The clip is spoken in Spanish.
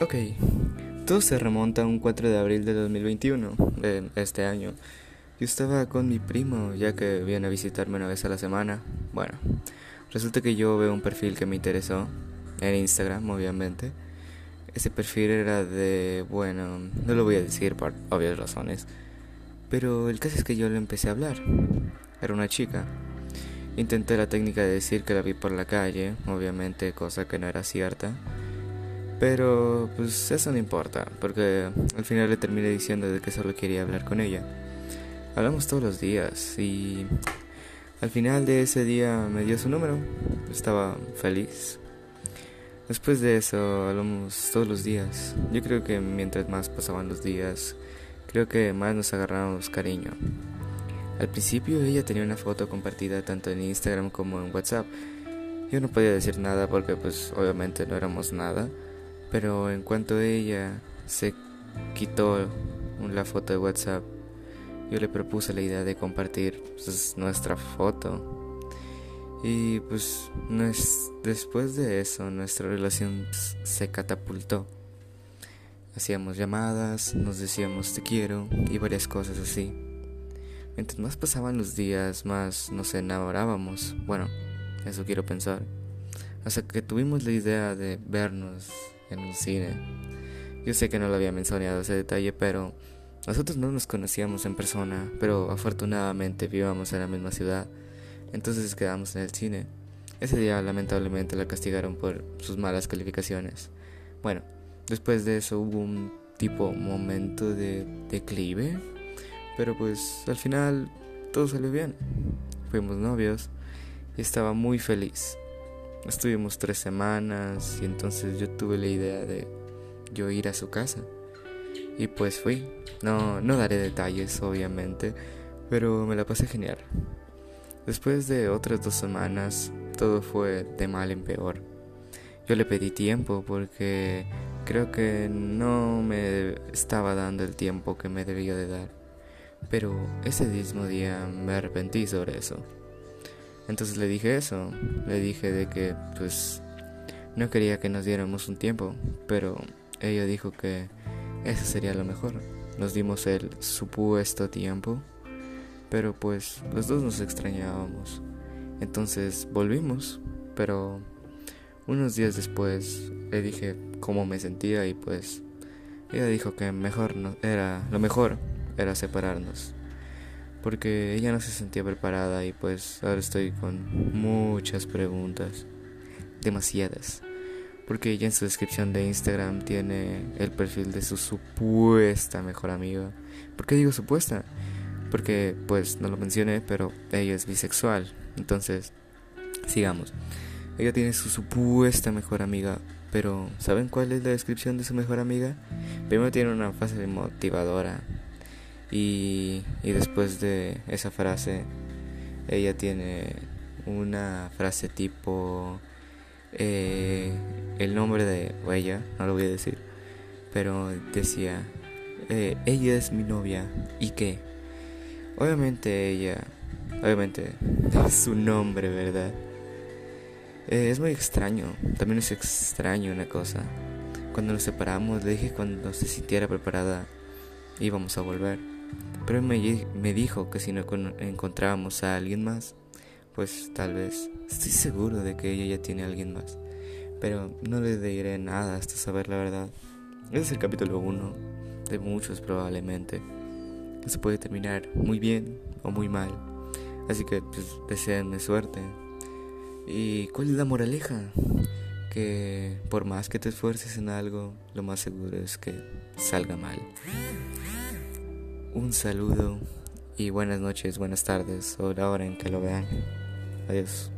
Ok, todo se remonta a un 4 de abril de 2021, de este año. Yo estaba con mi primo, ya que viene a visitarme una vez a la semana. Bueno, resulta que yo veo un perfil que me interesó, en Instagram, obviamente. Ese perfil era de, bueno, no lo voy a decir por obvias razones, pero el caso es que yo le empecé a hablar. Era una chica. Intenté la técnica de decir que la vi por la calle, obviamente, cosa que no era cierta. Pero pues eso no importa, porque al final le terminé diciendo de que solo quería hablar con ella. Hablamos todos los días y al final de ese día me dio su número. Estaba feliz. Después de eso hablamos todos los días. Yo creo que mientras más pasaban los días, creo que más nos agarrábamos cariño. Al principio ella tenía una foto compartida tanto en Instagram como en WhatsApp. Yo no podía decir nada porque pues obviamente no éramos nada. Pero en cuanto ella se quitó la foto de WhatsApp, yo le propuse la idea de compartir pues, nuestra foto. Y pues después de eso nuestra relación se catapultó. Hacíamos llamadas, nos decíamos te quiero y varias cosas así. Mientras más pasaban los días, más nos enamorábamos. Bueno, eso quiero pensar. Hasta que tuvimos la idea de vernos en un cine. Yo sé que no lo había mencionado ese detalle, pero nosotros no nos conocíamos en persona, pero afortunadamente vivíamos en la misma ciudad, entonces quedamos en el cine. Ese día lamentablemente la castigaron por sus malas calificaciones. Bueno, después de eso hubo un tipo momento de declive, pero pues al final todo salió bien. Fuimos novios y estaba muy feliz. Estuvimos tres semanas y entonces yo tuve la idea de yo ir a su casa. Y pues fui. No, no daré detalles, obviamente, pero me la pasé genial. Después de otras dos semanas, todo fue de mal en peor. Yo le pedí tiempo porque creo que no me estaba dando el tiempo que me debía de dar. Pero ese mismo día me arrepentí sobre eso. Entonces le dije eso, le dije de que pues no quería que nos diéramos un tiempo, pero ella dijo que eso sería lo mejor. Nos dimos el supuesto tiempo, pero pues los dos nos extrañábamos. Entonces volvimos, pero unos días después le dije cómo me sentía y pues ella dijo que mejor no era lo mejor era separarnos porque ella no se sentía preparada y pues ahora estoy con muchas preguntas, demasiadas, porque ella en su descripción de Instagram tiene el perfil de su supuesta mejor amiga. ¿Por qué digo supuesta? Porque pues no lo mencioné, pero ella es bisexual, entonces sigamos. Ella tiene su supuesta mejor amiga, pero ¿saben cuál es la descripción de su mejor amiga? Primero tiene una fase motivadora y, después de esa frase, ella tiene una frase tipo eh, el nombre de ella, no lo voy a decir, pero decía, eh, ella es mi novia y qué. Obviamente ella, obviamente es su nombre, ¿verdad? Eh, es muy extraño, también es extraño una cosa. Cuando nos separamos le dije cuando se sintiera preparada íbamos a volver. Pero me, dijo que si no encontrábamos a alguien más, pues tal vez. Estoy seguro de que ella ya tiene a alguien más. Pero no le diré nada hasta saber la verdad. Ese es el capítulo 1 de muchos probablemente. Eso puede terminar muy bien o muy mal. Así que pues deseenme suerte. ¿Y cuál es la moraleja? Que por más que te esfuerces en algo, lo más seguro es que salga mal. Un saludo y buenas noches, buenas tardes o la hora en que lo vean. Adiós.